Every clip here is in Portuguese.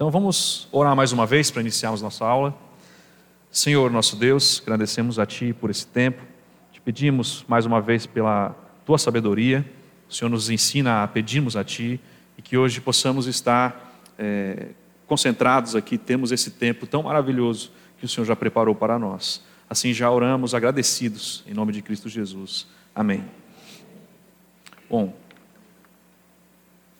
Então vamos orar mais uma vez para iniciarmos nossa aula. Senhor, nosso Deus, agradecemos a Ti por esse tempo. Te pedimos mais uma vez pela Tua sabedoria. O Senhor nos ensina a pedirmos a Ti e que hoje possamos estar é, concentrados aqui, temos esse tempo tão maravilhoso que o Senhor já preparou para nós. Assim já oramos agradecidos em nome de Cristo Jesus. Amém. Bom,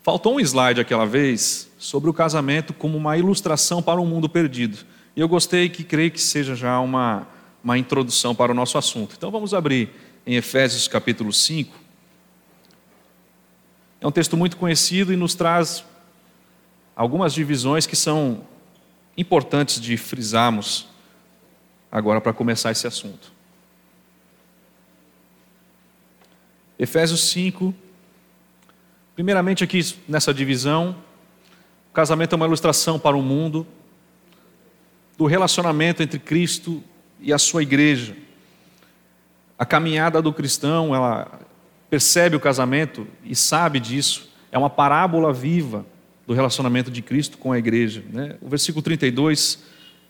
faltou um slide aquela vez sobre o casamento como uma ilustração para um mundo perdido. E eu gostei que creio que seja já uma, uma introdução para o nosso assunto. Então vamos abrir em Efésios capítulo 5. É um texto muito conhecido e nos traz algumas divisões que são importantes de frisarmos agora para começar esse assunto. Efésios 5, primeiramente aqui nessa divisão, o casamento é uma ilustração para o mundo do relacionamento entre Cristo e a sua igreja. A caminhada do cristão, ela percebe o casamento e sabe disso, é uma parábola viva do relacionamento de Cristo com a igreja. Né? O versículo 32,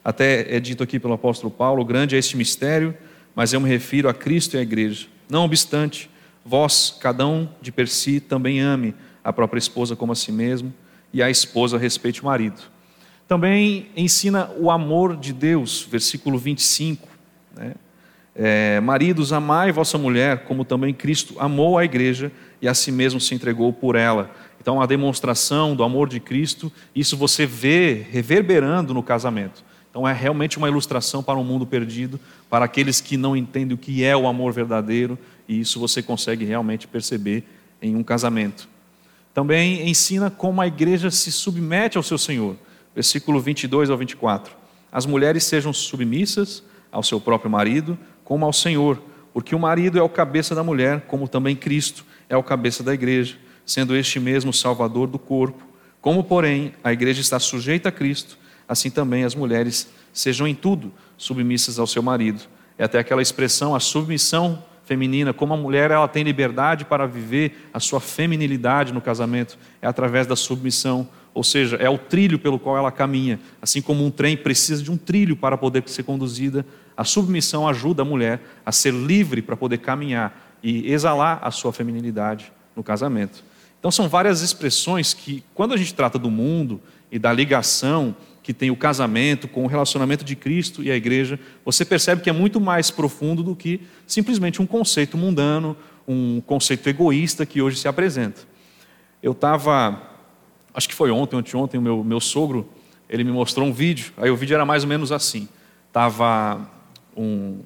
até é dito aqui pelo apóstolo Paulo: grande é este mistério, mas eu me refiro a Cristo e à igreja. Não obstante, vós, cada um de per si, também ame a própria esposa como a si mesmo, e a esposa respeite o marido. Também ensina o amor de Deus, versículo 25. Né? É, Maridos, amai vossa mulher, como também Cristo amou a igreja e a si mesmo se entregou por ela. Então, a demonstração do amor de Cristo, isso você vê reverberando no casamento. Então, é realmente uma ilustração para um mundo perdido, para aqueles que não entendem o que é o amor verdadeiro, e isso você consegue realmente perceber em um casamento. Também ensina como a igreja se submete ao seu Senhor versículo 22 ao 24. As mulheres sejam submissas ao seu próprio marido, como ao Senhor, porque o marido é o cabeça da mulher, como também Cristo é o cabeça da igreja, sendo este mesmo salvador do corpo. Como, porém, a igreja está sujeita a Cristo, assim também as mulheres sejam em tudo submissas ao seu marido. É até aquela expressão, a submissão feminina, como a mulher ela tem liberdade para viver a sua feminilidade no casamento, é através da submissão ou seja, é o trilho pelo qual ela caminha. Assim como um trem precisa de um trilho para poder ser conduzida, a submissão ajuda a mulher a ser livre para poder caminhar e exalar a sua feminilidade no casamento. Então, são várias expressões que, quando a gente trata do mundo e da ligação que tem o casamento com o relacionamento de Cristo e a igreja, você percebe que é muito mais profundo do que simplesmente um conceito mundano, um conceito egoísta que hoje se apresenta. Eu estava acho que foi ontem, ontem, o meu, meu sogro, ele me mostrou um vídeo, aí o vídeo era mais ou menos assim, tava um,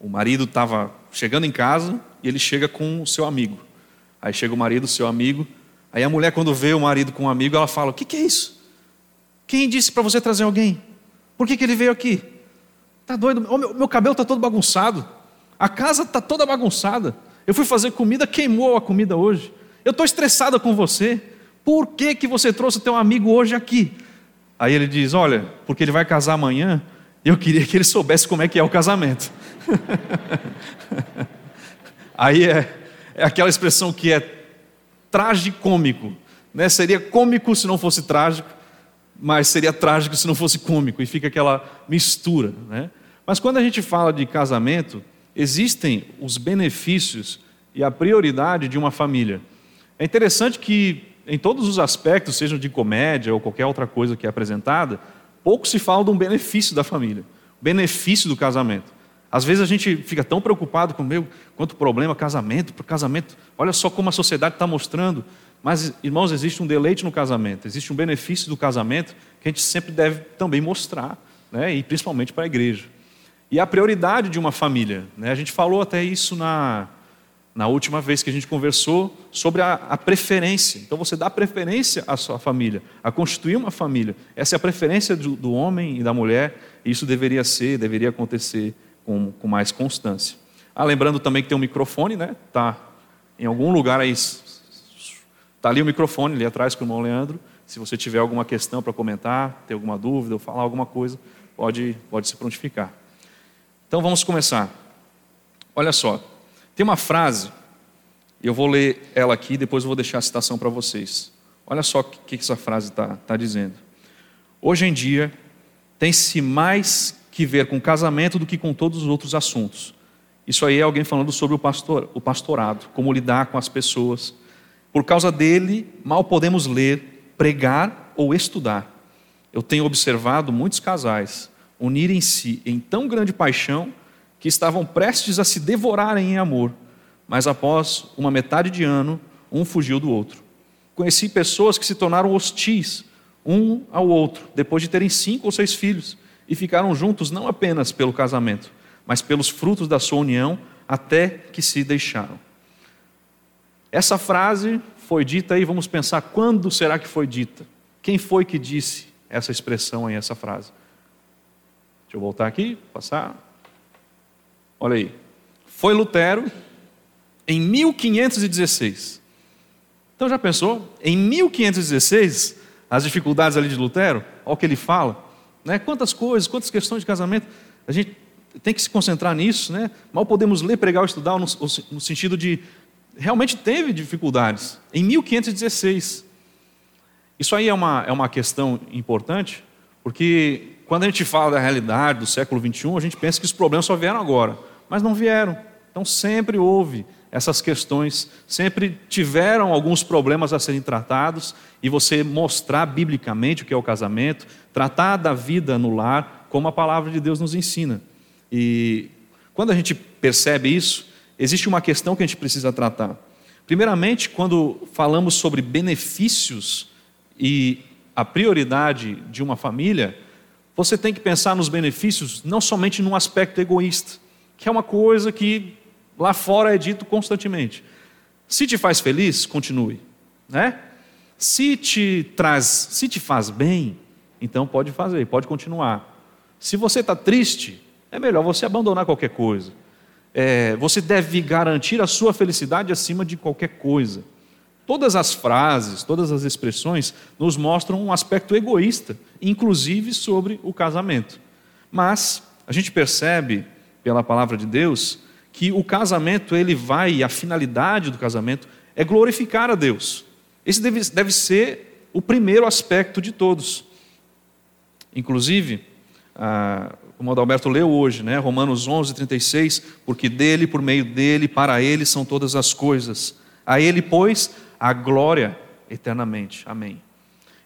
o marido estava chegando em casa e ele chega com o seu amigo, aí chega o marido, o seu amigo, aí a mulher quando vê o marido com um amigo, ela fala, o que, que é isso? Quem disse para você trazer alguém? Por que, que ele veio aqui? Tá doido? O meu, meu cabelo está todo bagunçado. A casa está toda bagunçada. Eu fui fazer comida, queimou a comida hoje. Eu estou estressada com você. Por que, que você trouxe teu amigo hoje aqui? Aí ele diz: Olha, porque ele vai casar amanhã, eu queria que ele soubesse como é que é o casamento. Aí é, é aquela expressão que é tragicômico. Né? Seria cômico se não fosse trágico, mas seria trágico se não fosse cômico, e fica aquela mistura. Né? Mas quando a gente fala de casamento, existem os benefícios e a prioridade de uma família. É interessante que em todos os aspectos, sejam de comédia ou qualquer outra coisa que é apresentada, pouco se fala de um benefício da família, benefício do casamento. Às vezes a gente fica tão preocupado com meu quanto problema casamento, para casamento. Olha só como a sociedade está mostrando. Mas, irmãos, existe um deleite no casamento, existe um benefício do casamento que a gente sempre deve também mostrar, né? e principalmente para a igreja. E a prioridade de uma família. Né? A gente falou até isso na, na última vez que a gente conversou sobre a, a, preferência. Então você dá preferência à sua família, a constituir uma família. Essa é a preferência do, do homem e da mulher, e isso deveria ser, deveria acontecer com, com mais constância. Ah, lembrando também que tem um microfone, né? Tá em algum lugar aí. Está ali o microfone, ali atrás com o irmão Leandro. Se você tiver alguma questão para comentar, ter alguma dúvida ou falar alguma coisa, pode, pode se prontificar. Então vamos começar. Olha só, tem uma frase, eu vou ler ela aqui, depois eu vou deixar a citação para vocês. Olha só o que essa frase está tá dizendo. Hoje em dia, tem-se mais que ver com casamento do que com todos os outros assuntos. Isso aí é alguém falando sobre o, pastor, o pastorado, como lidar com as pessoas. Por causa dele, mal podemos ler, pregar ou estudar. Eu tenho observado muitos casais unirem-se em tão grande paixão que estavam prestes a se devorarem em amor, mas após uma metade de ano, um fugiu do outro. Conheci pessoas que se tornaram hostis um ao outro, depois de terem cinco ou seis filhos, e ficaram juntos não apenas pelo casamento, mas pelos frutos da sua união, até que se deixaram. Essa frase foi dita aí, vamos pensar quando será que foi dita? Quem foi que disse essa expressão aí, essa frase? Deixa eu voltar aqui, passar. Olha aí. Foi Lutero em 1516. Então já pensou? Em 1516, as dificuldades ali de Lutero, olha o que ele fala. Né? Quantas coisas, quantas questões de casamento. A gente tem que se concentrar nisso. Né? Mal podemos ler, pregar ou estudar no, no sentido de. Realmente teve dificuldades. Em 1516. Isso aí é uma, é uma questão importante, porque quando a gente fala da realidade do século XXI, a gente pensa que os problemas só vieram agora, mas não vieram. Então sempre houve essas questões, sempre tiveram alguns problemas a serem tratados, e você mostrar biblicamente o que é o casamento, tratar da vida no lar, como a palavra de Deus nos ensina. E quando a gente percebe isso, existe uma questão que a gente precisa tratar. Primeiramente, quando falamos sobre benefícios e a prioridade de uma família, você tem que pensar nos benefícios não somente num aspecto egoísta, que é uma coisa que Lá fora é dito constantemente. Se te faz feliz, continue, né? Se te traz, se te faz bem, então pode fazer, pode continuar. Se você está triste, é melhor você abandonar qualquer coisa. É, você deve garantir a sua felicidade acima de qualquer coisa. Todas as frases, todas as expressões nos mostram um aspecto egoísta, inclusive sobre o casamento. Mas a gente percebe pela palavra de Deus que o casamento ele vai, a finalidade do casamento é glorificar a Deus. Esse deve, deve ser o primeiro aspecto de todos. Inclusive, ah, como o Adalberto leu hoje, né, Romanos 11, 36, porque dele, por meio dele, para ele são todas as coisas. A ele, pois, a glória eternamente. Amém.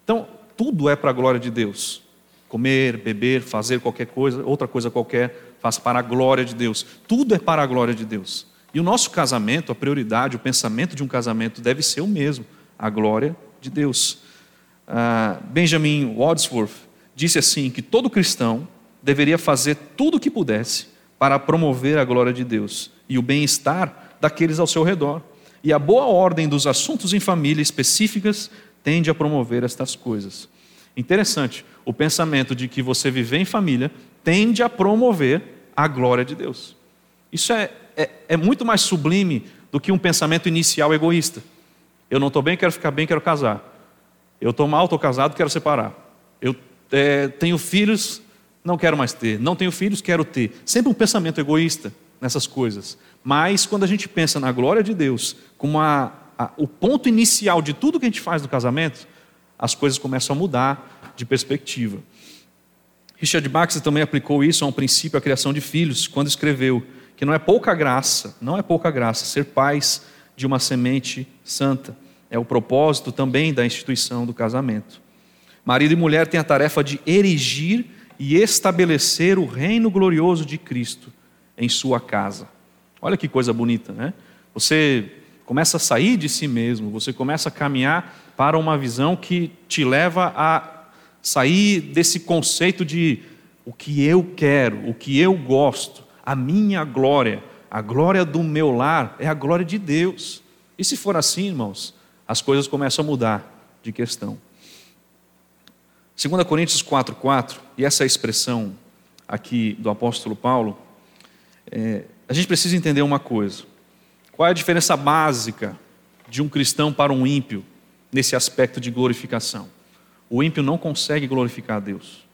Então, tudo é para a glória de Deus. Comer, beber, fazer qualquer coisa, outra coisa qualquer, faz para a glória de Deus. Tudo é para a glória de Deus. E o nosso casamento, a prioridade, o pensamento de um casamento deve ser o mesmo, a glória de Deus. Uh, Benjamin Wadsworth disse assim que todo cristão deveria fazer tudo o que pudesse para promover a glória de Deus e o bem-estar daqueles ao seu redor. E a boa ordem dos assuntos em família específicas tende a promover estas coisas. Interessante, o pensamento de que você viver em família tende a promover a glória de Deus. Isso é, é, é muito mais sublime do que um pensamento inicial egoísta. Eu não estou bem, quero ficar bem, quero casar. Eu estou mal, estou casado, quero separar. Eu é, tenho filhos, não quero mais ter. Não tenho filhos, quero ter. Sempre um pensamento egoísta nessas coisas. Mas quando a gente pensa na glória de Deus como a, a, o ponto inicial de tudo que a gente faz no casamento, as coisas começam a mudar de perspectiva. Richard Baxter também aplicou isso a um princípio, a criação de filhos, quando escreveu que não é pouca graça, não é pouca graça ser pais de uma semente santa. É o propósito também da instituição do casamento. Marido e mulher têm a tarefa de erigir e estabelecer o reino glorioso de Cristo em sua casa. Olha que coisa bonita, né? Você começa a sair de si mesmo, você começa a caminhar para uma visão que te leva a sair desse conceito de o que eu quero, o que eu gosto, a minha glória, a glória do meu lar é a glória de Deus. E se for assim, irmãos, as coisas começam a mudar de questão. 2 Coríntios 4,4, e essa é expressão aqui do apóstolo Paulo, é, a gente precisa entender uma coisa. Qual é a diferença básica de um cristão para um ímpio nesse aspecto de glorificação? O ímpio não consegue glorificar a Deus.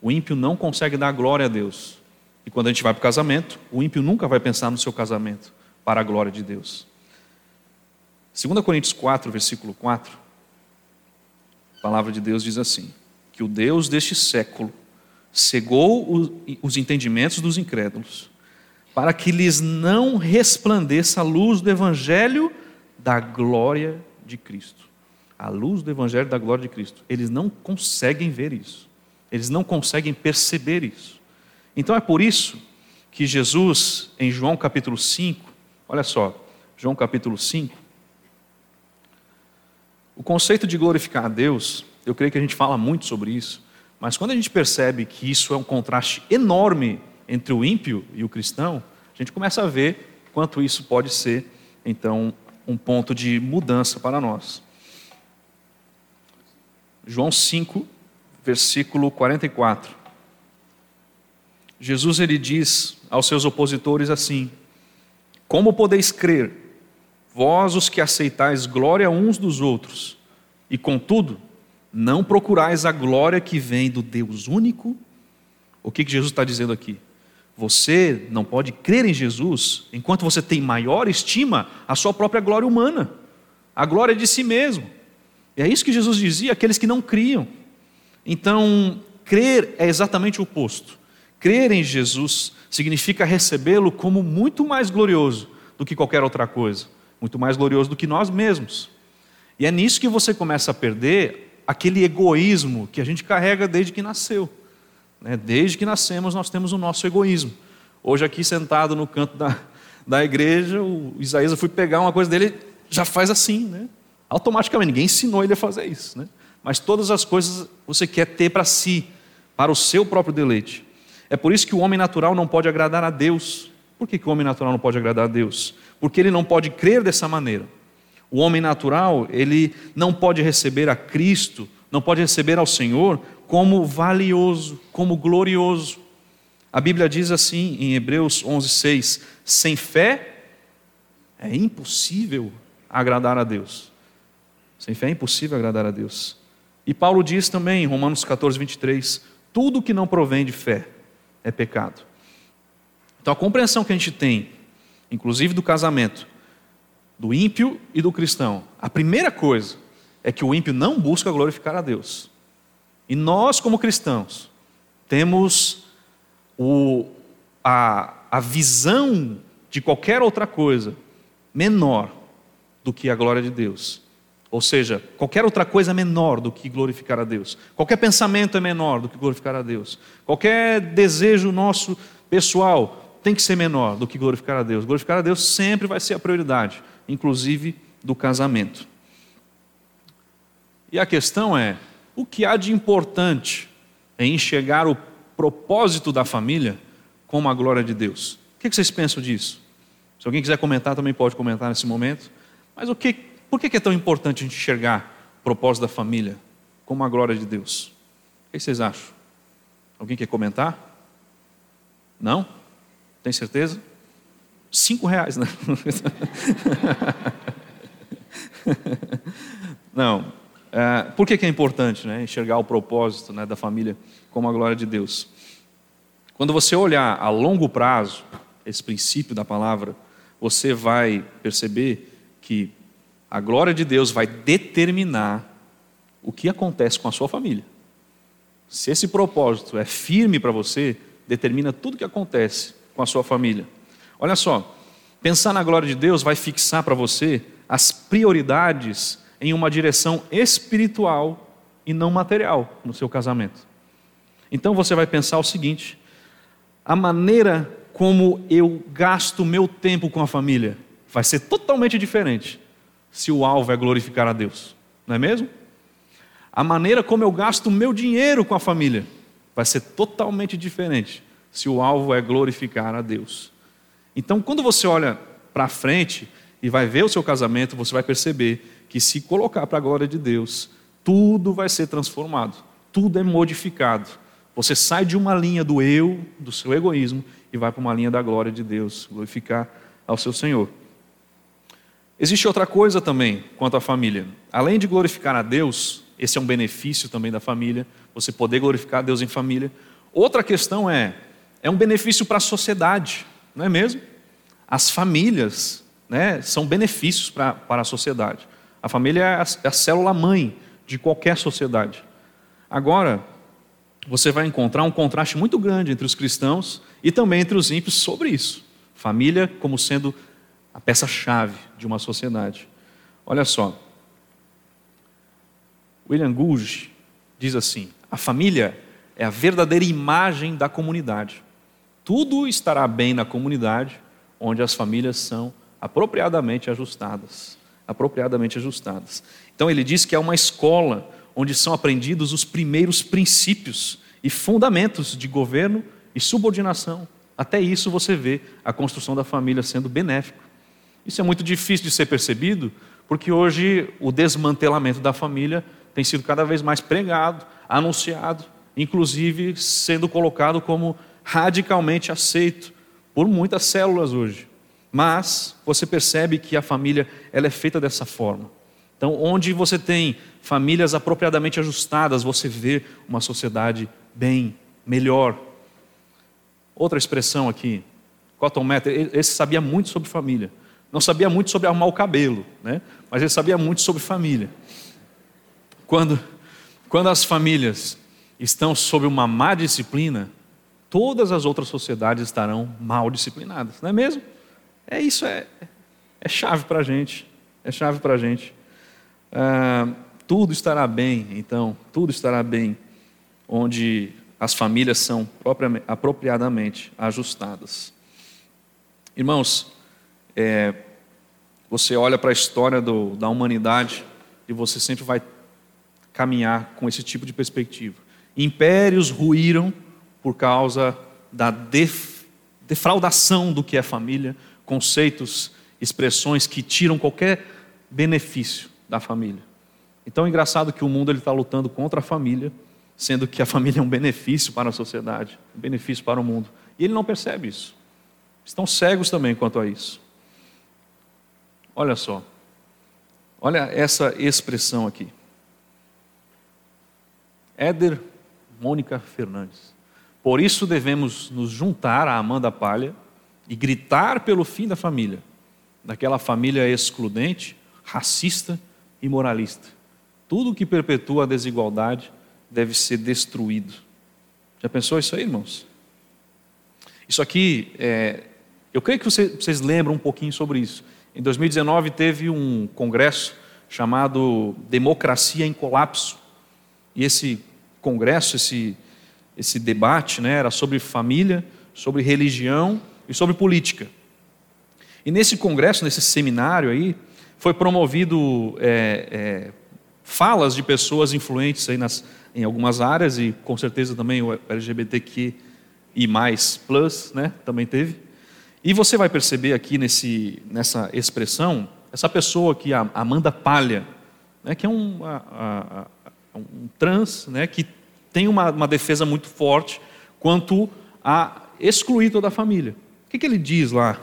O ímpio não consegue dar glória a Deus. E quando a gente vai para o casamento, o ímpio nunca vai pensar no seu casamento para a glória de Deus. 2 Coríntios 4, versículo 4, a palavra de Deus diz assim: que o Deus deste século cegou os entendimentos dos incrédulos, para que lhes não resplandeça a luz do Evangelho da glória de Cristo. A luz do Evangelho da glória de Cristo. Eles não conseguem ver isso. Eles não conseguem perceber isso. Então é por isso que Jesus, em João capítulo 5, olha só, João capítulo 5, o conceito de glorificar a Deus, eu creio que a gente fala muito sobre isso, mas quando a gente percebe que isso é um contraste enorme entre o ímpio e o cristão, a gente começa a ver quanto isso pode ser, então, um ponto de mudança para nós. João 5, versículo 44. Jesus ele diz aos seus opositores assim: Como podeis crer, vós os que aceitais glória uns dos outros, e contudo não procurais a glória que vem do Deus único? O que, que Jesus está dizendo aqui? Você não pode crer em Jesus enquanto você tem maior estima a sua própria glória humana, a glória de si mesmo. E é isso que Jesus dizia àqueles que não criam. Então, crer é exatamente o oposto. Crer em Jesus significa recebê-lo como muito mais glorioso do que qualquer outra coisa, muito mais glorioso do que nós mesmos. E é nisso que você começa a perder aquele egoísmo que a gente carrega desde que nasceu. Né? Desde que nascemos, nós temos o nosso egoísmo. Hoje, aqui sentado no canto da, da igreja, o Isaías, eu fui pegar uma coisa dele, já faz assim, né? Automaticamente. Ninguém ensinou ele a fazer isso. Né? Mas todas as coisas você quer ter para si, para o seu próprio deleite. É por isso que o homem natural não pode agradar a Deus. Por que, que o homem natural não pode agradar a Deus? Porque ele não pode crer dessa maneira. O homem natural, ele não pode receber a Cristo, não pode receber ao Senhor como valioso, como glorioso. A Bíblia diz assim em Hebreus 11:6, sem fé é impossível agradar a Deus. Sem fé é impossível agradar a Deus. E Paulo diz também em Romanos 14, 23, tudo que não provém de fé é pecado. Então a compreensão que a gente tem, inclusive do casamento, do ímpio e do cristão. A primeira coisa é que o ímpio não busca glorificar a Deus. E nós, como cristãos, temos o, a, a visão de qualquer outra coisa menor do que a glória de Deus. Ou seja, qualquer outra coisa é menor do que glorificar a Deus. Qualquer pensamento é menor do que glorificar a Deus. Qualquer desejo nosso pessoal tem que ser menor do que glorificar a Deus. Glorificar a Deus sempre vai ser a prioridade inclusive do casamento. E a questão é: o que há de importante em enxergar o propósito da família como a glória de Deus? O que vocês pensam disso? Se alguém quiser comentar, também pode comentar nesse momento. Mas o que, por que é tão importante a gente enxergar o propósito da família como a glória de Deus? O que vocês acham? Alguém quer comentar? Não? Tem certeza? Cinco reais, né? Não. É, por que, que é importante né, enxergar o propósito né, da família como a glória de Deus? Quando você olhar a longo prazo, esse princípio da palavra, você vai perceber que a glória de Deus vai determinar o que acontece com a sua família. Se esse propósito é firme para você, determina tudo o que acontece com a sua família. Olha só, pensar na glória de Deus vai fixar para você as prioridades em uma direção espiritual e não material no seu casamento. Então você vai pensar o seguinte: a maneira como eu gasto meu tempo com a família vai ser totalmente diferente se o alvo é glorificar a Deus, não é mesmo? A maneira como eu gasto meu dinheiro com a família vai ser totalmente diferente se o alvo é glorificar a Deus. Então, quando você olha para frente e vai ver o seu casamento, você vai perceber que se colocar para a glória de Deus, tudo vai ser transformado, tudo é modificado. Você sai de uma linha do eu, do seu egoísmo, e vai para uma linha da glória de Deus, glorificar ao seu Senhor. Existe outra coisa também quanto à família. Além de glorificar a Deus, esse é um benefício também da família, você poder glorificar a Deus em família. Outra questão é, é um benefício para a sociedade não é mesmo? As famílias né, são benefícios pra, para a sociedade. A família é a, é a célula mãe de qualquer sociedade. Agora, você vai encontrar um contraste muito grande entre os cristãos e também entre os ímpios sobre isso. Família como sendo a peça-chave de uma sociedade. Olha só. William Gouge diz assim: a família é a verdadeira imagem da comunidade. Tudo estará bem na comunidade onde as famílias são apropriadamente ajustadas. Apropriadamente ajustadas. Então ele diz que é uma escola onde são aprendidos os primeiros princípios e fundamentos de governo e subordinação. Até isso você vê a construção da família sendo benéfico. Isso é muito difícil de ser percebido, porque hoje o desmantelamento da família tem sido cada vez mais pregado, anunciado, inclusive sendo colocado como radicalmente aceito por muitas células hoje. Mas você percebe que a família ela é feita dessa forma. Então, onde você tem famílias apropriadamente ajustadas, você vê uma sociedade bem, melhor. Outra expressão aqui, Cotton Mather, esse sabia muito sobre família. Não sabia muito sobre arrumar o cabelo, né? mas ele sabia muito sobre família. Quando, quando as famílias estão sob uma má disciplina, todas as outras sociedades estarão mal disciplinadas, não é mesmo? É isso, é, é chave para a gente. É chave para a gente. Ah, tudo estará bem, então, tudo estará bem, onde as famílias são apropriadamente ajustadas. Irmãos, é, você olha para a história do, da humanidade e você sempre vai caminhar com esse tipo de perspectiva. Impérios ruíram por causa da def, defraudação do que é família, conceitos, expressões que tiram qualquer benefício da família. Então é engraçado que o mundo está lutando contra a família, sendo que a família é um benefício para a sociedade, um benefício para o mundo. E ele não percebe isso. Estão cegos também quanto a isso. Olha só. Olha essa expressão aqui. Éder Mônica Fernandes. Por isso devemos nos juntar à Amanda Palha e gritar pelo fim da família, daquela família excludente, racista e moralista. Tudo que perpetua a desigualdade deve ser destruído. Já pensou isso aí, irmãos? Isso aqui, é, eu creio que vocês lembram um pouquinho sobre isso. Em 2019 teve um congresso chamado Democracia em Colapso. E esse congresso, esse, esse debate, né, era sobre família, sobre religião e sobre política. E nesse congresso, nesse seminário aí, foi promovido é, é, falas de pessoas influentes aí nas, em algumas áreas e com certeza também o LGBTQ e mais plus, né, também teve. E você vai perceber aqui nesse, nessa expressão essa pessoa aqui, a Amanda Palha, né, que é um, a, a, um trans, né, que tem uma, uma, defesa muito forte quanto a excluir toda a família. O que, que ele diz lá?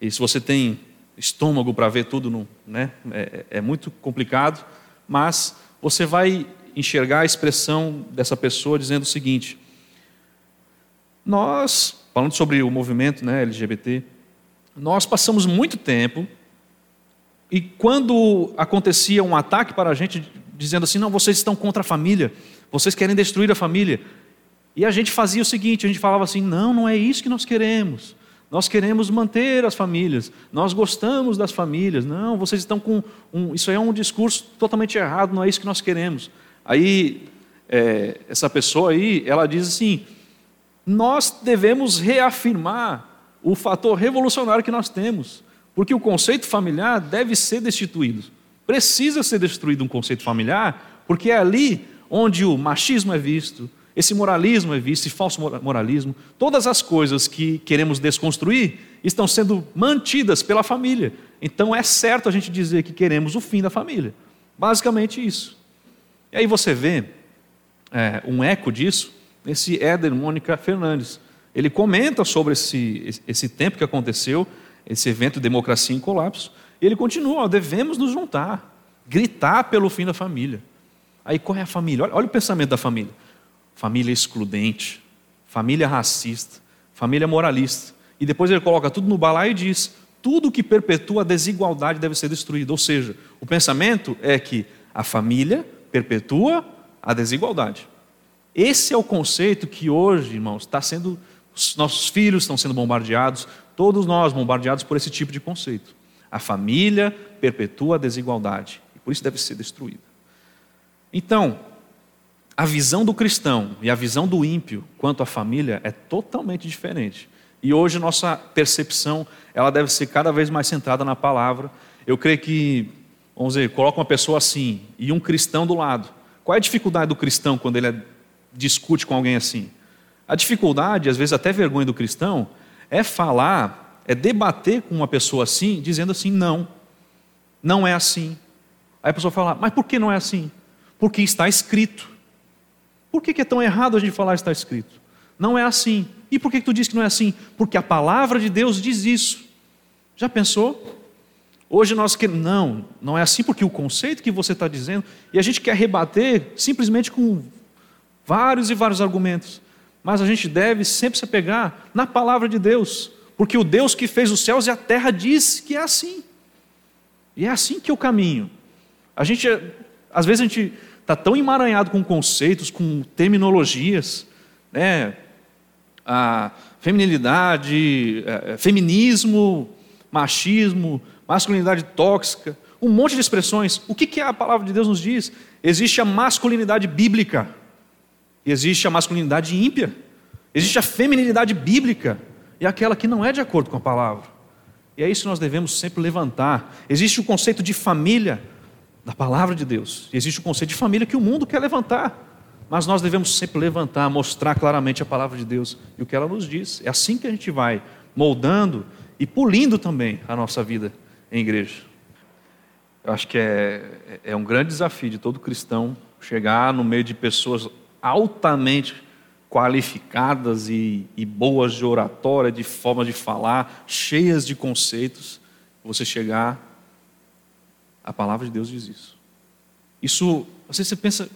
E se você tem estômago para ver tudo, não, né, é, é muito complicado, mas você vai enxergar a expressão dessa pessoa dizendo o seguinte: nós, falando sobre o movimento né, LGBT, nós passamos muito tempo e quando acontecia um ataque para a gente, dizendo assim: não, vocês estão contra a família, vocês querem destruir a família. E a gente fazia o seguinte: a gente falava assim, não, não é isso que nós queremos. Nós queremos manter as famílias, nós gostamos das famílias. Não, vocês estão com um, isso é um discurso totalmente errado, não é isso que nós queremos. Aí é, essa pessoa aí, ela diz assim: nós devemos reafirmar o fator revolucionário que nós temos, porque o conceito familiar deve ser destituído. Precisa ser destruído um conceito familiar, porque é ali onde o machismo é visto, esse moralismo é visto, esse falso moralismo, todas as coisas que queremos desconstruir estão sendo mantidas pela família. Então é certo a gente dizer que queremos o fim da família. Basicamente isso. E aí você vê é, um eco disso nesse Éder Mônica Fernandes. Ele comenta sobre esse, esse tempo que aconteceu, esse evento Democracia em Colapso, e ele continua: ó, devemos nos juntar, gritar pelo fim da família. Aí qual é a família? Olha, olha o pensamento da família família excludente, família racista, família moralista. E depois ele coloca tudo no balaio e diz: tudo que perpetua a desigualdade deve ser destruído. Ou seja, o pensamento é que a família perpetua a desigualdade. Esse é o conceito que hoje, irmãos, está sendo. Os nossos filhos estão sendo bombardeados, todos nós bombardeados por esse tipo de conceito. A família perpetua a desigualdade, e por isso deve ser destruída. Então, a visão do cristão e a visão do ímpio quanto à família é totalmente diferente. E hoje nossa percepção, ela deve ser cada vez mais centrada na palavra. Eu creio que, vamos dizer, coloca uma pessoa assim e um cristão do lado. Qual é a dificuldade do cristão quando ele é, discute com alguém assim? A dificuldade, às vezes até vergonha do cristão, é falar, é debater com uma pessoa assim, dizendo assim: não, não é assim. Aí a pessoa fala, mas por que não é assim? Porque está escrito. Por que é tão errado a gente falar está escrito? Não é assim. E por que tu diz que não é assim? Porque a palavra de Deus diz isso. Já pensou? Hoje nós queremos. Não, não é assim porque o conceito que você está dizendo, e a gente quer rebater simplesmente com vários e vários argumentos. Mas a gente deve sempre se apegar na palavra de Deus, porque o Deus que fez os céus e a terra diz que é assim. E é assim que eu caminho. A gente, às vezes a gente está tão emaranhado com conceitos, com terminologias, né? A feminilidade, é, é, feminismo, machismo, masculinidade tóxica, um monte de expressões. O que, que a palavra de Deus nos diz? Existe a masculinidade bíblica, existe a masculinidade ímpia, existe a feminilidade bíblica e aquela que não é de acordo com a palavra. E é isso que nós devemos sempre levantar. Existe o conceito de família, da palavra de Deus. Existe o conceito de família que o mundo quer levantar. Mas nós devemos sempre levantar, mostrar claramente a palavra de Deus e o que ela nos diz. É assim que a gente vai moldando e polindo também a nossa vida em igreja. Eu acho que é, é um grande desafio de todo cristão chegar no meio de pessoas altamente qualificadas e, e boas de oratória, de forma de falar, cheias de conceitos, você chegar a palavra de Deus diz isso. Isso, você pensa,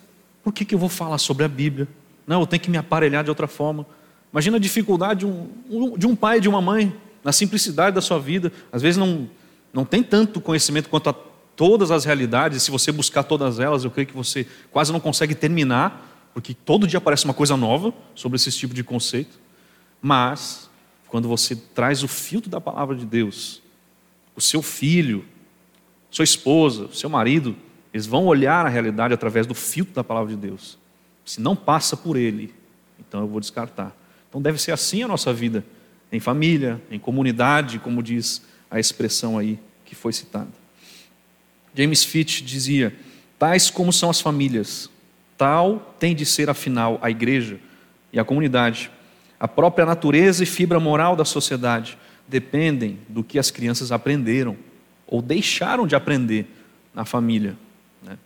por que, que eu vou falar sobre a Bíblia? Não, eu tenho que me aparelhar de outra forma. Imagina a dificuldade de um, de um pai e de uma mãe, na simplicidade da sua vida. Às vezes não, não tem tanto conhecimento quanto a todas as realidades. Se você buscar todas elas, eu creio que você quase não consegue terminar, porque todo dia aparece uma coisa nova sobre esse tipo de conceito. Mas, quando você traz o filtro da palavra de Deus, o seu filho, sua esposa, seu marido, eles vão olhar a realidade através do filtro da palavra de Deus. Se não passa por ele, então eu vou descartar. Então deve ser assim a nossa vida, em família, em comunidade, como diz a expressão aí que foi citada. James Fitch dizia: tais como são as famílias, tal tem de ser afinal a igreja e a comunidade. A própria natureza e fibra moral da sociedade dependem do que as crianças aprenderam ou deixaram de aprender na família. Né?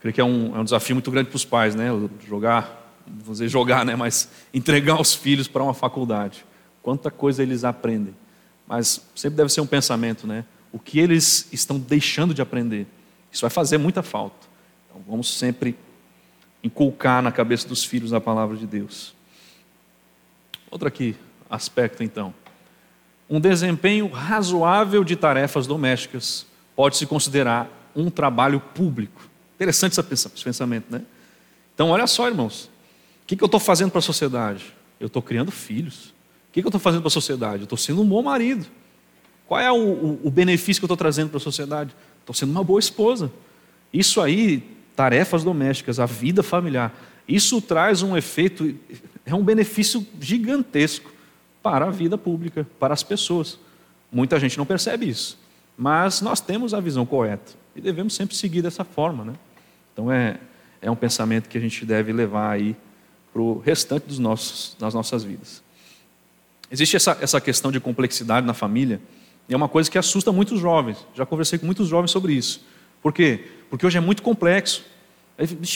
Creio que é um, é um desafio muito grande para os pais, né? Jogar, vou dizer jogar, né? Mas entregar os filhos para uma faculdade. Quanta coisa eles aprendem. Mas sempre deve ser um pensamento, né? O que eles estão deixando de aprender. Isso vai fazer muita falta. Então vamos sempre inculcar na cabeça dos filhos a palavra de Deus. Outro aqui, aspecto então um desempenho razoável de tarefas domésticas pode se considerar um trabalho público. Interessante esse pensamento, né? Então, olha só, irmãos. O que eu estou fazendo para a sociedade? Eu estou criando filhos. O que eu estou fazendo para a sociedade? Eu estou sendo um bom marido. Qual é o, o, o benefício que eu estou trazendo para a sociedade? Estou sendo uma boa esposa. Isso aí, tarefas domésticas, a vida familiar, isso traz um efeito, é um benefício gigantesco para a vida pública, para as pessoas. Muita gente não percebe isso, mas nós temos a visão correta e devemos sempre seguir dessa forma. Né? Então é, é um pensamento que a gente deve levar aí para o restante dos nossos, das nossas vidas. Existe essa, essa questão de complexidade na família, e é uma coisa que assusta muitos jovens. Já conversei com muitos jovens sobre isso. Por quê? Porque hoje é muito complexo.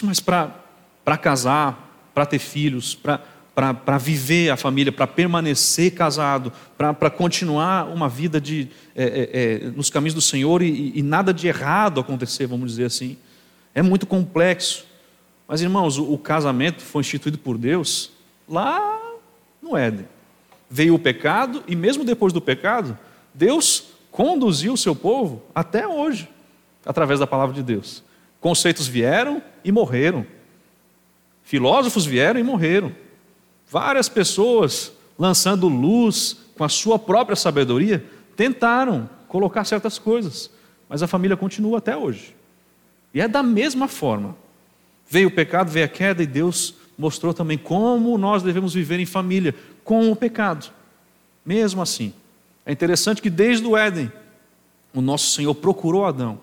Mas para casar, para ter filhos, para viver a família, para permanecer casado, para continuar uma vida de, é, é, é, nos caminhos do Senhor e, e, nada de errado acontecer, vamos dizer assim. É muito complexo. Mas, irmãos, o, o casamento foi instituído por Deus lá no Éden. Veio o pecado e, mesmo depois do pecado, Deus conduziu o seu povo até hoje, através da palavra de Deus. Conceitos vieram e morreram. Filósofos vieram e morreram. Várias pessoas, lançando luz com a sua própria sabedoria, tentaram colocar certas coisas, mas a família continua até hoje. E é da mesma forma. Veio o pecado, veio a queda e Deus mostrou também como nós devemos viver em família com o pecado. Mesmo assim, é interessante que desde o Éden, o nosso Senhor procurou Adão.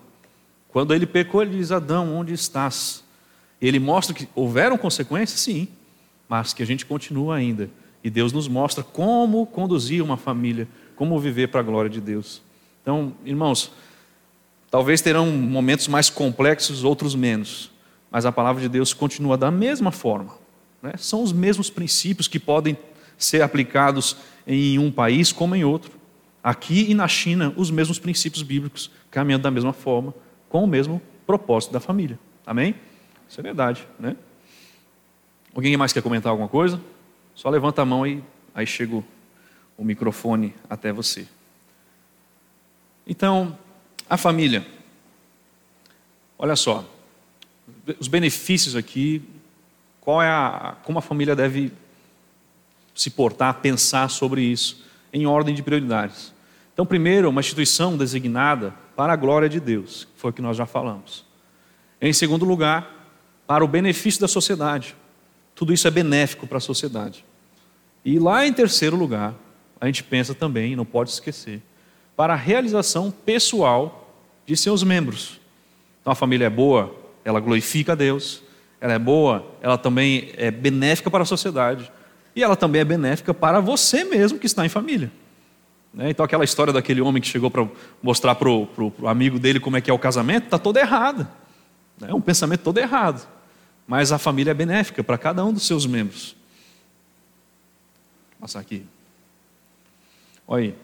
Quando ele pecou, ele diz: Adão, onde estás? Ele mostra que houveram consequências, sim, mas que a gente continua ainda. E Deus nos mostra como conduzir uma família, como viver para a glória de Deus. Então, irmãos, talvez terão momentos mais complexos, outros menos, mas a palavra de Deus continua da mesma forma. Né? São os mesmos princípios que podem ser aplicados em um país como em outro. Aqui e na China, os mesmos princípios bíblicos, caminhando da mesma forma, com o mesmo propósito da família. Amém? Isso é verdade, né? Alguém mais quer comentar alguma coisa? Só levanta a mão e aí chega o microfone até você. Então, a família. Olha só, os benefícios aqui, qual é a, como a família deve se portar, pensar sobre isso, em ordem de prioridades. Então, primeiro, uma instituição designada para a glória de Deus, foi o que nós já falamos. Em segundo lugar, para o benefício da sociedade. Tudo isso é benéfico para a sociedade. E lá em terceiro lugar, a gente pensa também, não pode esquecer, para a realização pessoal de seus membros. Então a família é boa, ela glorifica a Deus, ela é boa, ela também é benéfica para a sociedade, e ela também é benéfica para você mesmo que está em família. Né? Então aquela história daquele homem que chegou para mostrar para o amigo dele como é que é o casamento, está toda errada. É um pensamento todo errado mas a família é benéfica para cada um dos seus membros. Vou passar aqui. Olha aí.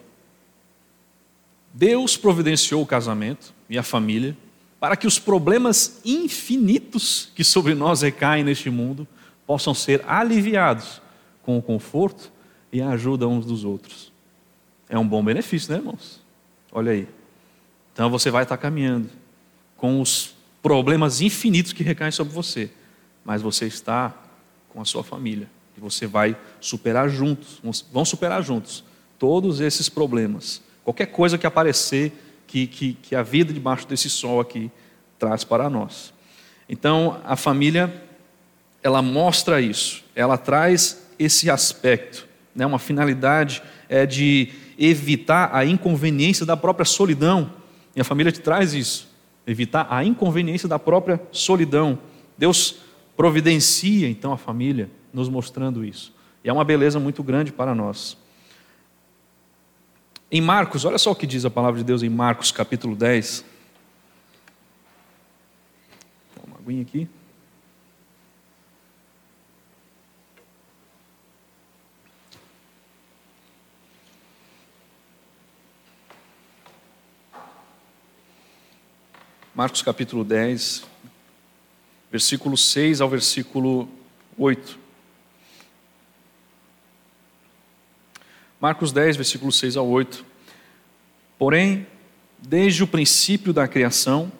Deus providenciou o casamento e a família para que os problemas infinitos que sobre nós recaem neste mundo possam ser aliviados com o conforto e a ajuda uns dos outros. É um bom benefício, né, irmãos? Olha aí. Então você vai estar caminhando com os problemas infinitos que recaem sobre você mas você está com a sua família e você vai superar juntos, vão superar juntos todos esses problemas. Qualquer coisa que aparecer que, que, que a vida debaixo desse sol aqui traz para nós. Então, a família, ela mostra isso, ela traz esse aspecto, né? uma finalidade é de evitar a inconveniência da própria solidão, e a família te traz isso, evitar a inconveniência da própria solidão. Deus providencia então a família, nos mostrando isso. E é uma beleza muito grande para nós. Em Marcos, olha só o que diz a palavra de Deus em Marcos capítulo 10. Uma aguinha aqui. Marcos capítulo 10, versículo 6 ao versículo 8. Marcos 10, versículo 6 ao 8. Porém, desde o princípio da criação,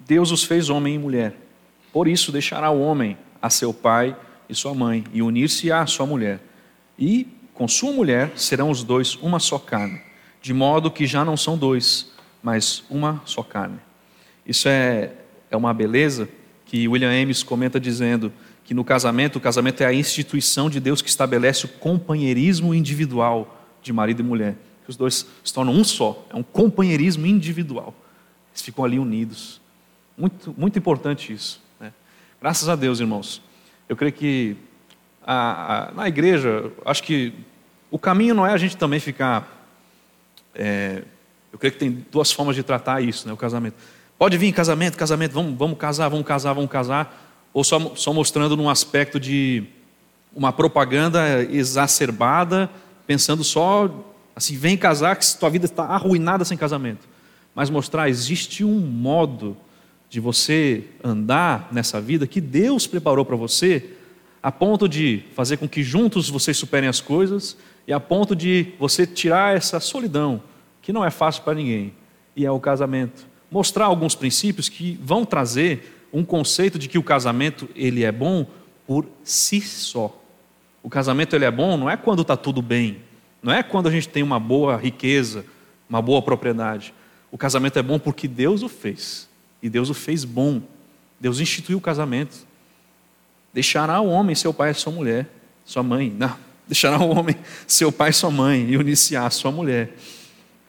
Deus os fez homem e mulher. Por isso deixará o homem a seu pai e sua mãe e unir-se à sua mulher. E com sua mulher serão os dois uma só carne, de modo que já não são dois, mas uma só carne. Isso é, é uma beleza que William Ames comenta dizendo que no casamento, o casamento é a instituição de Deus que estabelece o companheirismo individual de marido e mulher. Os dois se tornam um só, é um companheirismo individual. Eles ficam ali unidos. Muito, muito importante isso. Né? Graças a Deus, irmãos. Eu creio que a, a, na igreja, acho que o caminho não é a gente também ficar. É, eu creio que tem duas formas de tratar isso, né, o casamento Pode vir casamento, casamento, vamos, vamos casar, vamos casar, vamos casar. Ou só, só mostrando num aspecto de uma propaganda exacerbada, pensando só assim, vem casar, que tua vida está arruinada sem casamento. Mas mostrar, existe um modo de você andar nessa vida que Deus preparou para você, a ponto de fazer com que juntos vocês superem as coisas e a ponto de você tirar essa solidão, que não é fácil para ninguém, e é o casamento mostrar alguns princípios que vão trazer um conceito de que o casamento ele é bom por si só. O casamento ele é bom não é quando está tudo bem, não é quando a gente tem uma boa riqueza, uma boa propriedade. O casamento é bom porque Deus o fez. E Deus o fez bom. Deus instituiu o casamento. Deixará o homem seu pai e sua mulher, sua mãe. Não, deixará o homem seu pai e sua mãe e unir-se a sua mulher.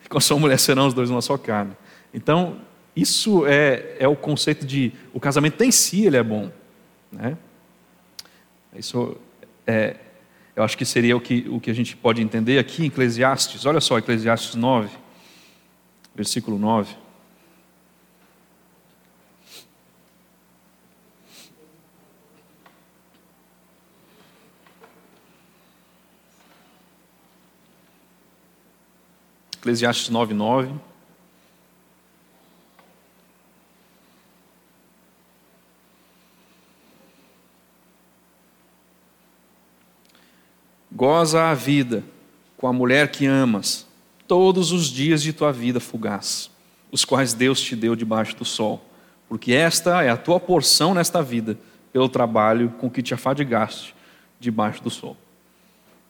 Com sua mulher serão os dois uma só carne. Então, isso é, é o conceito de o casamento em si ele é bom, né? Isso é, eu acho que seria o que, o que a gente pode entender aqui em Eclesiastes. Olha só, Eclesiastes 9, versículo 9. Eclesiastes 9, 9. Goza a vida com a mulher que amas, todos os dias de tua vida fugaz, os quais Deus te deu debaixo do sol, porque esta é a tua porção nesta vida, pelo trabalho com que te afadigaste debaixo do sol.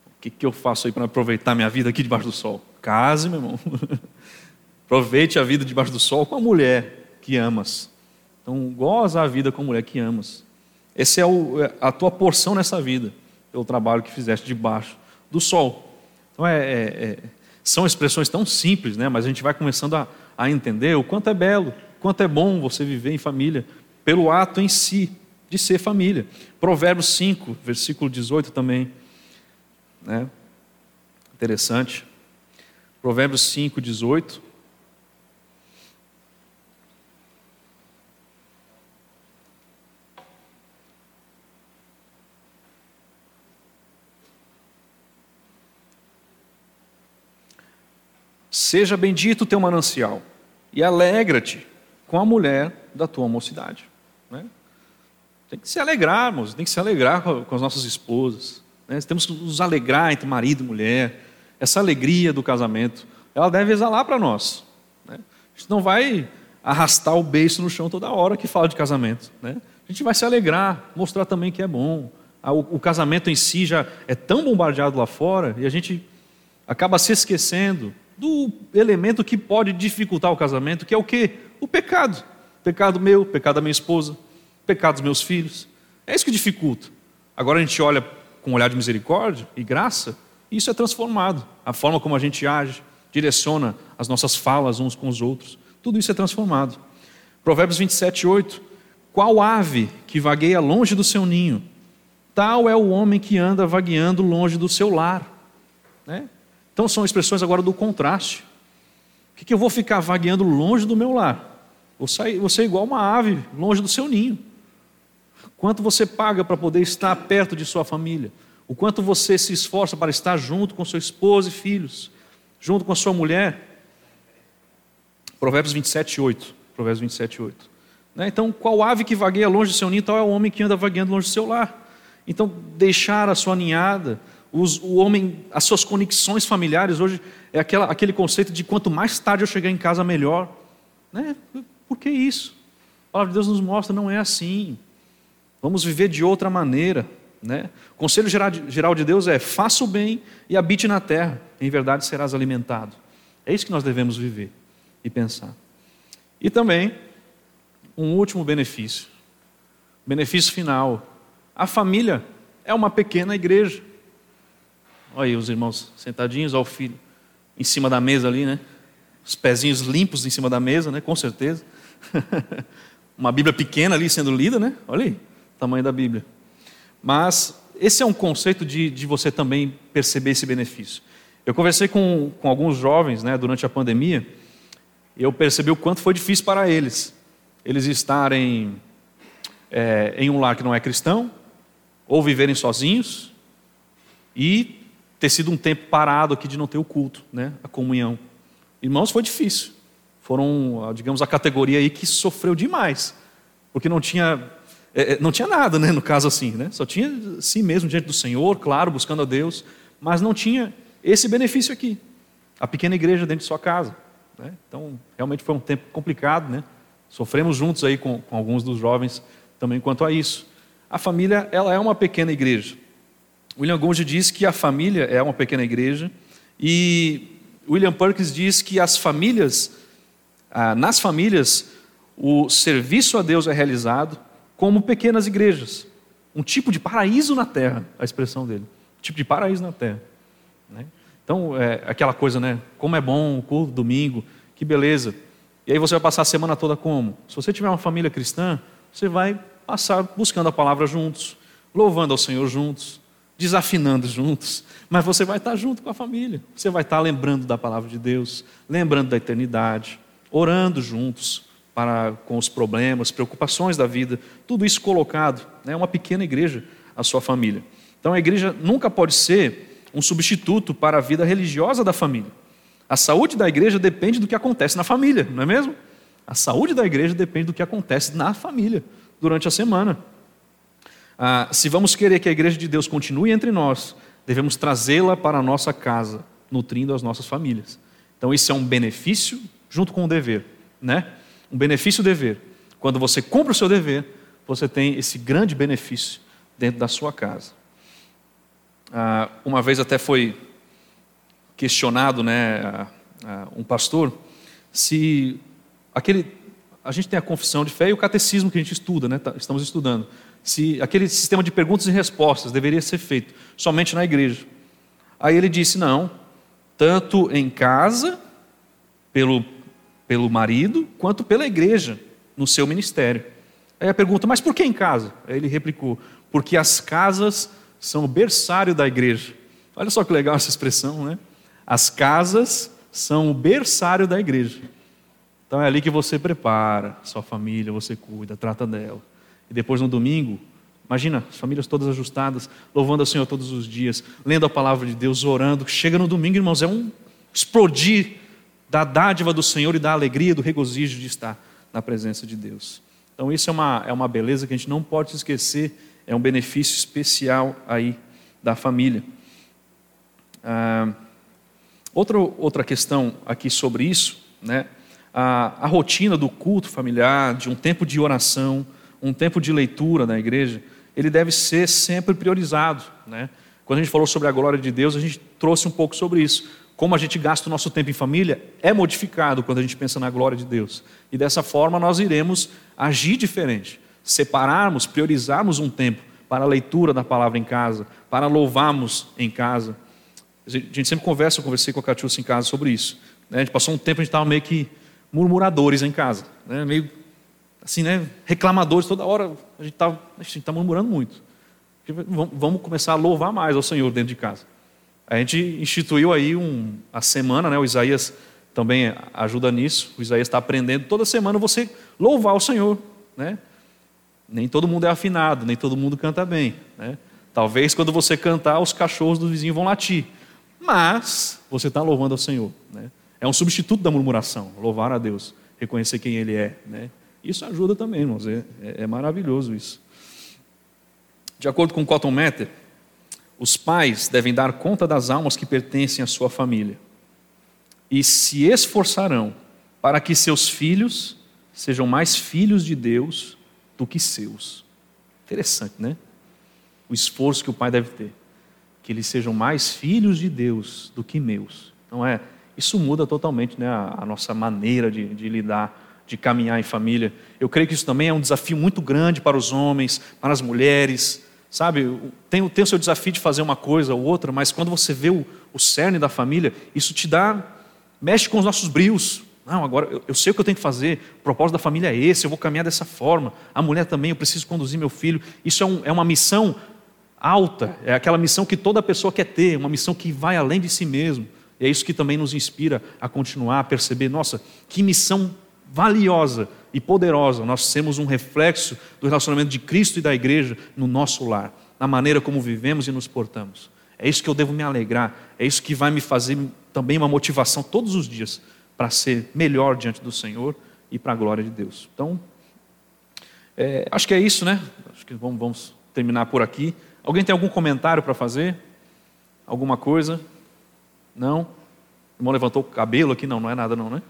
O que, que eu faço aí para aproveitar minha vida aqui debaixo do sol? Case, meu irmão. Aproveite a vida debaixo do sol com a mulher que amas. Então, goza a vida com a mulher que amas. Essa é, é a tua porção nessa vida pelo trabalho que fizeste debaixo do sol. Então, é, é, é, são expressões tão simples, né? mas a gente vai começando a, a entender o quanto é belo, o quanto é bom você viver em família, pelo ato em si de ser família. Provérbios 5, versículo 18 também. Né? Interessante. Provérbios 5, 18. Seja bendito o teu manancial e alegra-te com a mulher da tua mocidade. Né? Tem que se alegrar, tem que se alegrar com as nossas esposas. Né? Temos que nos alegrar entre marido e mulher. Essa alegria do casamento, ela deve exalar para nós. Né? A gente não vai arrastar o beiço no chão toda hora que fala de casamento. Né? A gente vai se alegrar, mostrar também que é bom. Ah, o casamento em si já é tão bombardeado lá fora e a gente acaba se esquecendo do elemento que pode dificultar o casamento, que é o quê? O pecado. Pecado meu, pecado da minha esposa, pecado dos meus filhos. É isso que dificulta. Agora a gente olha com um olhar de misericórdia e graça, e isso é transformado. A forma como a gente age, direciona as nossas falas uns com os outros, tudo isso é transformado. Provérbios 27, 8. Qual ave que vagueia longe do seu ninho? Tal é o homem que anda vagueando longe do seu lar. Né? Então são expressões agora do contraste. O que, eu vou ficar vagueando longe do meu lar? Vou ser igual uma ave, longe do seu ninho. Quanto você paga para poder estar perto de sua família? O quanto você se esforça para estar junto com sua esposa e filhos, junto com a sua mulher? Provérbios 27, 8. Provérbios 27, 8. Né? Então, qual ave que vagueia longe do seu ninho, tal é o homem que anda vagueando longe do seu lar. Então, deixar a sua ninhada, os, o homem, as suas conexões familiares hoje é aquela, aquele conceito de quanto mais tarde eu chegar em casa, melhor. Né? Por que isso? A palavra de Deus nos mostra, não é assim. Vamos viver de outra maneira. Né? O conselho geral de Deus é: faça o bem e habite na terra, em verdade serás alimentado. É isso que nós devemos viver e pensar. E também, um último benefício, benefício final: a família é uma pequena igreja. Olha aí os irmãos sentadinhos, olha o filho em cima da mesa ali, né? Os pezinhos limpos em cima da mesa, né? Com certeza. Uma Bíblia pequena ali sendo lida, né? Olha aí, o tamanho da Bíblia. Mas esse é um conceito de, de você também perceber esse benefício. Eu conversei com, com alguns jovens né, durante a pandemia e eu percebi o quanto foi difícil para eles. Eles estarem é, em um lar que não é cristão, ou viverem sozinhos, e ter sido um tempo parado aqui de não ter o culto, né? a comunhão. Irmãos, foi difícil. Foram, digamos, a categoria aí que sofreu demais, porque não tinha, é, é, não tinha nada, né, no caso assim, né? Só tinha si mesmo diante do Senhor, claro, buscando a Deus, mas não tinha esse benefício aqui, a pequena igreja dentro de sua casa. Né? Então, realmente foi um tempo complicado, né? Sofremos juntos aí com, com alguns dos jovens também quanto a isso. a família ela é uma pequena igreja. William Gonge diz que a família é uma pequena igreja e William Perkins diz que as famílias, ah, nas famílias, o serviço a Deus é realizado como pequenas igrejas, um tipo de paraíso na terra, a expressão dele, um tipo de paraíso na terra. Né? Então, é aquela coisa, né? Como é bom o culto domingo, que beleza. E aí você vai passar a semana toda como? Se você tiver uma família cristã, você vai passar buscando a palavra juntos, louvando ao Senhor juntos, desafinando juntos, mas você vai estar junto com a família. Você vai estar lembrando da palavra de Deus, lembrando da eternidade, orando juntos para com os problemas, preocupações da vida, tudo isso colocado, é né, uma pequena igreja a sua família. Então a igreja nunca pode ser um substituto para a vida religiosa da família. A saúde da igreja depende do que acontece na família, não é mesmo? A saúde da igreja depende do que acontece na família durante a semana. Ah, se vamos querer que a igreja de Deus continue entre nós, devemos trazê-la para a nossa casa, nutrindo as nossas famílias. Então, isso é um benefício junto com o dever, né? Um benefício-dever. Quando você cumpre o seu dever, você tem esse grande benefício dentro da sua casa. Ah, uma vez até foi questionado, né, um pastor, se aquele a gente tem a confissão de fé e o catecismo que a gente estuda, né, tá, estamos estudando. Se aquele sistema de perguntas e respostas deveria ser feito somente na igreja. Aí ele disse: não, tanto em casa, pelo, pelo marido, quanto pela igreja, no seu ministério. Aí a pergunta: mas por que em casa? Aí ele replicou: porque as casas são o berçário da igreja. Olha só que legal essa expressão, né? As casas são o berçário da igreja. Então é ali que você prepara sua família, você cuida, trata dela. E depois no domingo, imagina, as famílias todas ajustadas, louvando ao Senhor todos os dias, lendo a palavra de Deus, orando. Chega no domingo, irmãos, é um explodir da dádiva do Senhor e da alegria, do regozijo de estar na presença de Deus. Então isso é uma, é uma beleza que a gente não pode esquecer, é um benefício especial aí da família. Ah, Outra, outra questão aqui sobre isso, né? A, a, rotina do culto familiar, de um tempo de oração, um tempo de leitura na igreja, ele deve ser sempre priorizado. Né? Quando a gente falou sobre a glória de Deus, a gente trouxe um pouco sobre isso. Como a gente gasta o nosso tempo em família é modificado quando a gente pensa na glória de Deus. E dessa forma nós iremos agir diferente, separarmos, priorizarmos um tempo para a leitura da palavra em casa, para louvarmos em casa a gente sempre conversa, eu conversei com a Catiúcia em casa sobre isso. Né? A gente passou um tempo, a gente estava meio que murmuradores em casa. Né? Meio assim, né? reclamadores, toda hora a gente está tá murmurando muito. Vamos começar a louvar mais ao Senhor dentro de casa. A gente instituiu aí um, a semana, né? o Isaías também ajuda nisso. O Isaías está aprendendo toda semana você louvar o Senhor. Né? Nem todo mundo é afinado, nem todo mundo canta bem. Né? Talvez quando você cantar, os cachorros do vizinho vão latir mas você está louvando ao Senhor. Né? É um substituto da murmuração, louvar a Deus, reconhecer quem Ele é. Né? Isso ajuda também, irmãos, é, é, é maravilhoso isso. De acordo com Cotton Mather, os pais devem dar conta das almas que pertencem à sua família e se esforçarão para que seus filhos sejam mais filhos de Deus do que seus. Interessante, né? O esforço que o pai deve ter que eles sejam mais filhos de Deus do que meus. Não é? Isso muda totalmente né, a, a nossa maneira de, de lidar, de caminhar em família. Eu creio que isso também é um desafio muito grande para os homens, para as mulheres. Sabe, tem, tem o seu desafio de fazer uma coisa ou outra, mas quando você vê o, o cerne da família, isso te dá, mexe com os nossos brios. Não, agora eu, eu, sei o que eu tenho que fazer, o propósito da família é esse, eu vou caminhar dessa forma. A mulher também, eu preciso conduzir meu filho. Isso é, um, é uma missão alta, é aquela missão que toda pessoa quer ter, uma missão que vai além de si mesmo. E é isso que também nos inspira a continuar a perceber, nossa, que missão valiosa e poderosa nós sermos um reflexo do relacionamento de Cristo e da igreja no nosso lar, na maneira como vivemos e nos portamos. É isso que eu devo me alegrar, é isso que vai me fazer também uma motivação todos os dias para ser melhor diante do Senhor e para a glória de Deus. Então, é, acho que é isso, né? Acho que vamos, vamos terminar por aqui. Alguém tem algum comentário para fazer? Alguma coisa? Não? O irmão levantou o cabelo aqui? Não, não é nada não, né?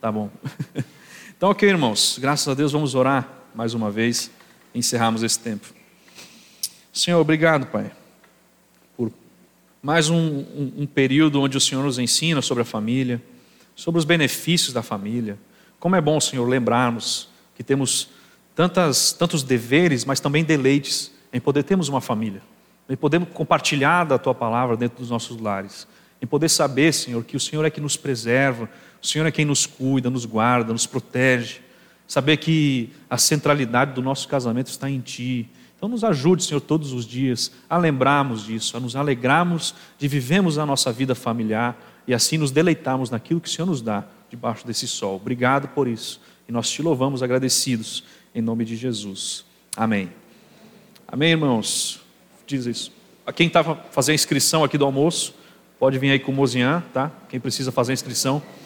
Tá bom. Então, ok, irmãos. Graças a Deus, vamos orar mais uma vez e encerrarmos esse tempo. Senhor, obrigado, Pai, por mais um, um, um período onde o Senhor nos ensina sobre a família, sobre os benefícios da família. Como é bom, Senhor, lembrarmos que temos tantas, tantos deveres, mas também deleites em poder termos uma família, em poder compartilhar da Tua palavra dentro dos nossos lares, em poder saber, Senhor, que o Senhor é que nos preserva, o Senhor é quem nos cuida, nos guarda, nos protege, saber que a centralidade do nosso casamento está em Ti. Então, nos ajude, Senhor, todos os dias a lembrarmos disso, a nos alegrarmos de vivermos a nossa vida familiar e assim nos deleitarmos naquilo que o Senhor nos dá debaixo desse sol. Obrigado por isso. E nós te louvamos agradecidos em nome de Jesus. Amém. Amém, irmãos? Diz isso. A quem estava fazendo a inscrição aqui do almoço, pode vir aí com o Mozinhan, tá? Quem precisa fazer a inscrição.